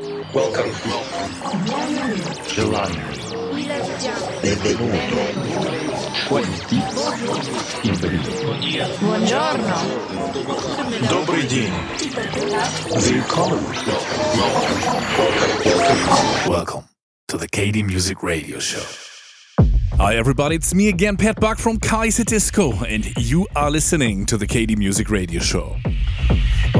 Welcome. Gelato. Benvenuto. Quanti. Buongiorno. Добрый день. Welcome. Welcome to the KD Music Radio Show. Hi everybody, it's me again, Pat Buck from Kaiserdisco, and you are listening to the KD Music Radio Show.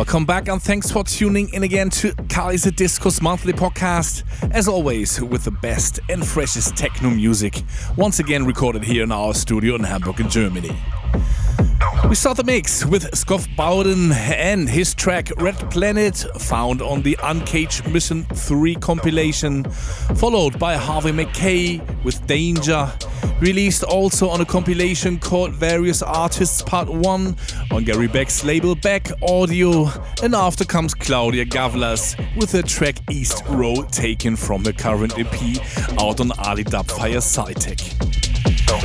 Welcome back, and thanks for tuning in again to Kaiserdisco's monthly podcast. As always, with the best and freshest techno music, once again recorded here in our studio in Hamburg, in Germany. We start the mix with Skov Bowden and his track Red Planet, found on the Uncaged Mission 3 compilation, followed by Harvey McKay with Danger, released also on a compilation called Various Artists Part 1 on Gary Beck's label BEK Audio, and after comes Klaudia Gawlas with the track East Row taken from her current EP out on Ali Dubfire Sci+Tec.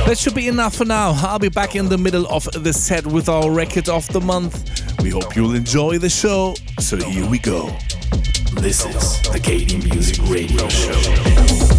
That should be enough for now. I'll be back in the middle of the set with our record of the month. We hope you'll enjoy the show. So here we go. This is the KD Music Radio Show.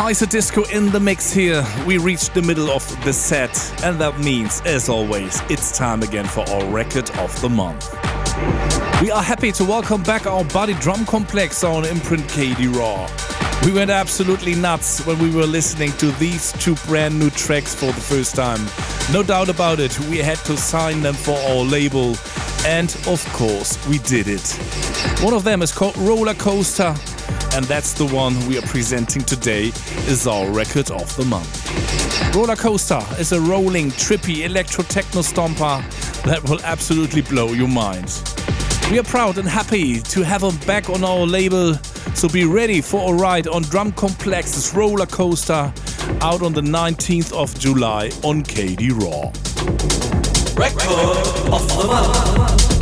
It's still Kaiserdisco in the mix here. We reached the middle of the set, and that means, as always, it's time again for our record of the month. We are happy to welcome back our body Drumcomplex on imprint KD Raw. We went absolutely nuts when we were listening to these two brand new tracks for the first time. No doubt about it, we had to sign them for our label, and of course, we did it. One of them is called Roller Coaster, and that's the one we are presenting today is our record of the month. Roller Coaster is a rolling, trippy electro techno stomper that will absolutely blow your mind. We are proud and happy to have him back on our label, so be ready for a ride on Drumcomplex's Roller Coaster out on the 19th of July on KD Raw. Record of the month.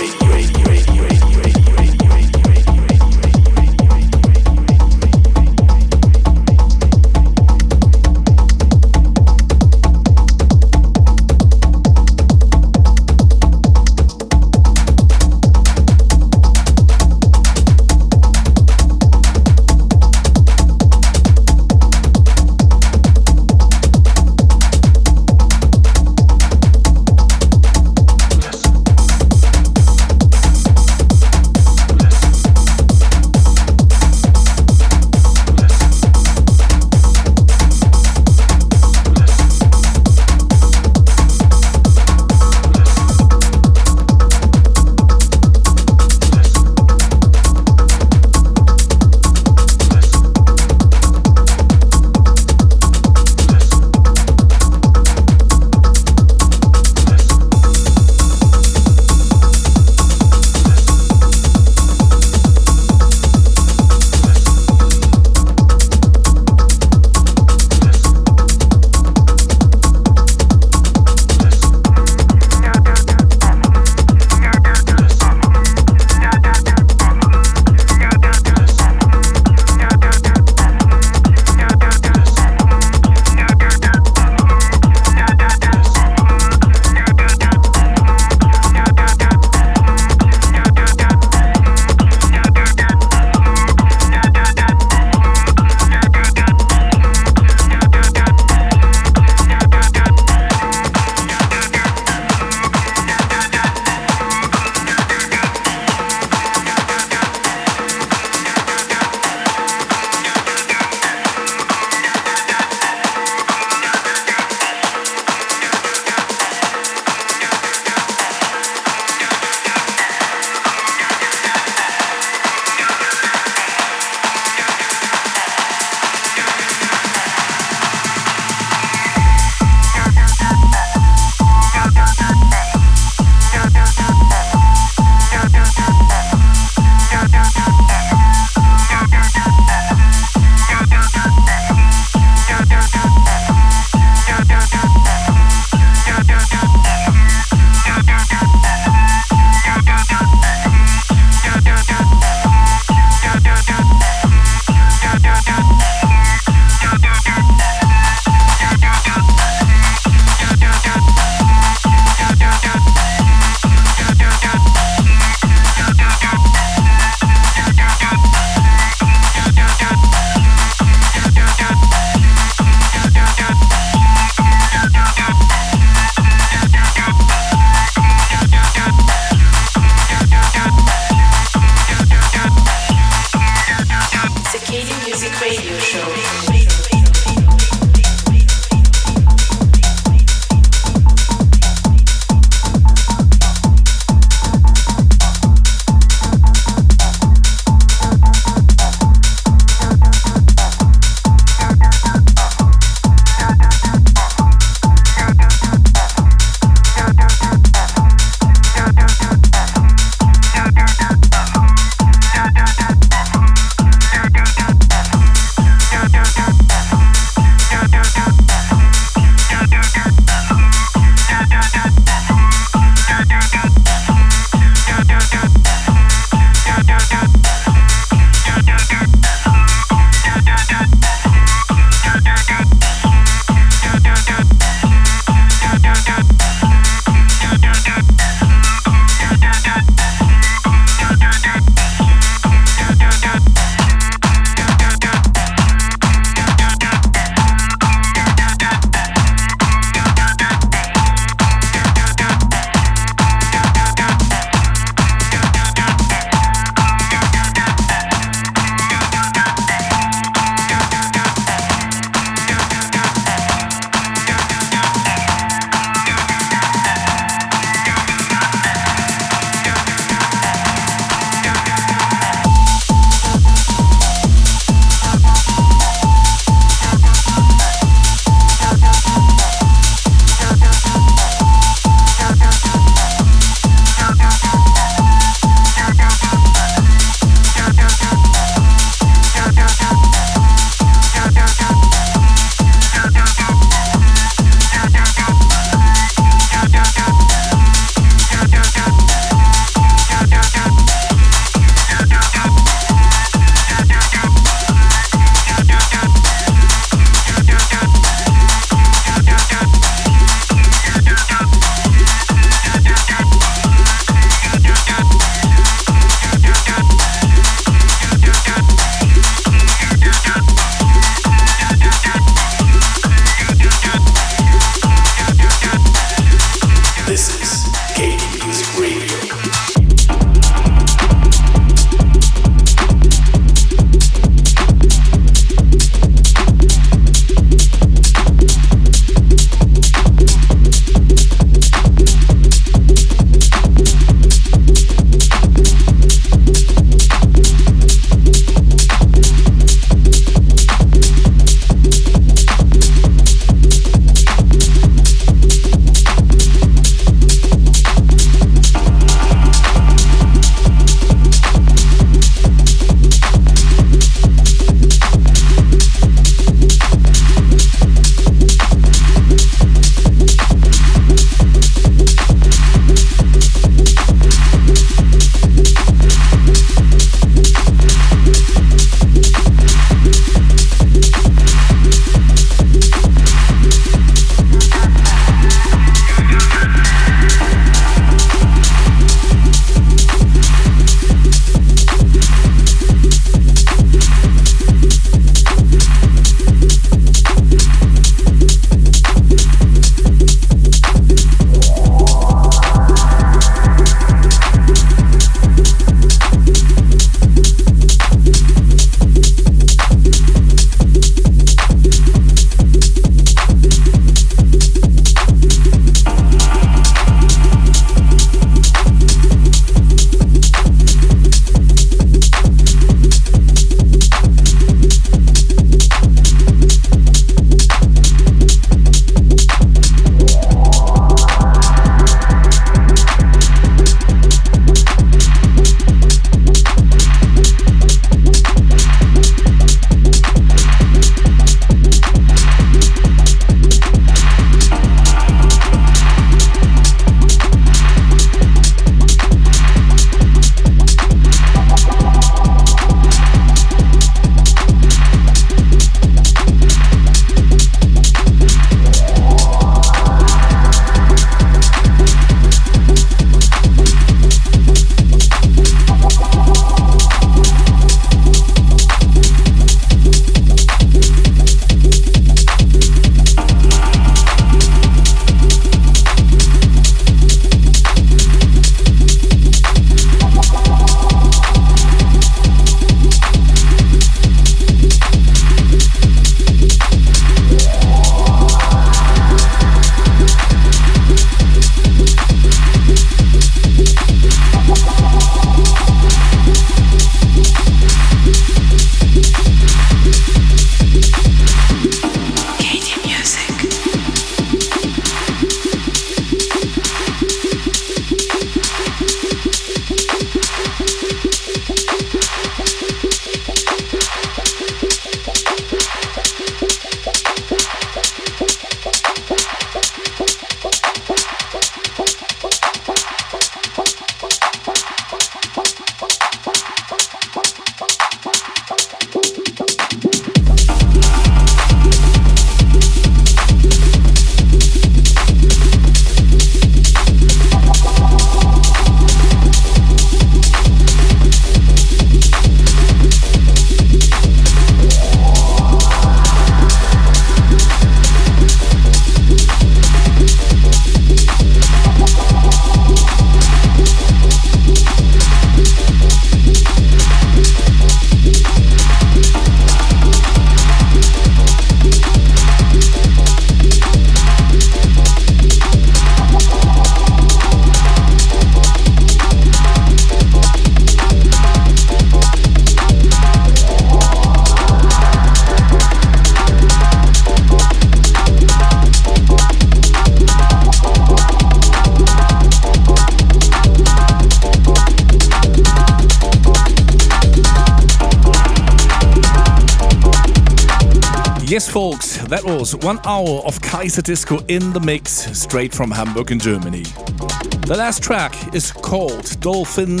That was one hour of Kaiserdisco in the mix, straight from Hamburg in Germany. The last track is called Dolphin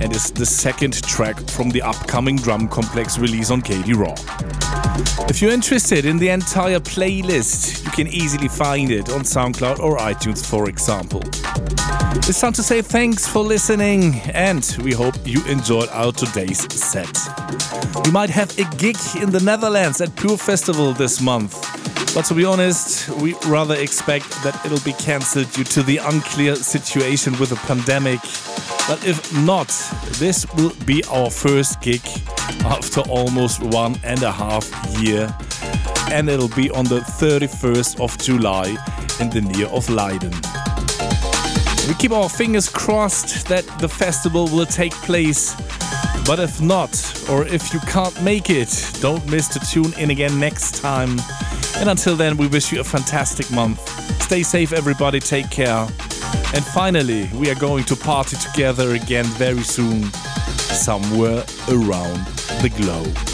and is the second track from the upcoming Drumcomplex release on KD Raw. If you're interested in the entire playlist, you can easily find it on SoundCloud or iTunes, for example. It's time to say thanks for listening, and we hope you enjoyed our today's set. We might have a gig in the Netherlands at Pure Festival this month. But to be honest, we rather expect that it'll be cancelled due to the unclear situation with the pandemic. But if not, this will be our first gig after almost one and a half year. And it'll be on the 31st of July in the near of Leiden. We keep our fingers crossed that the festival will take place. But if not, or if you can't make it, don't miss to tune in again next time. And until then, we wish you a fantastic month. Stay safe, everybody. Take care. And finally, we are going to party together again very soon, somewhere around the globe.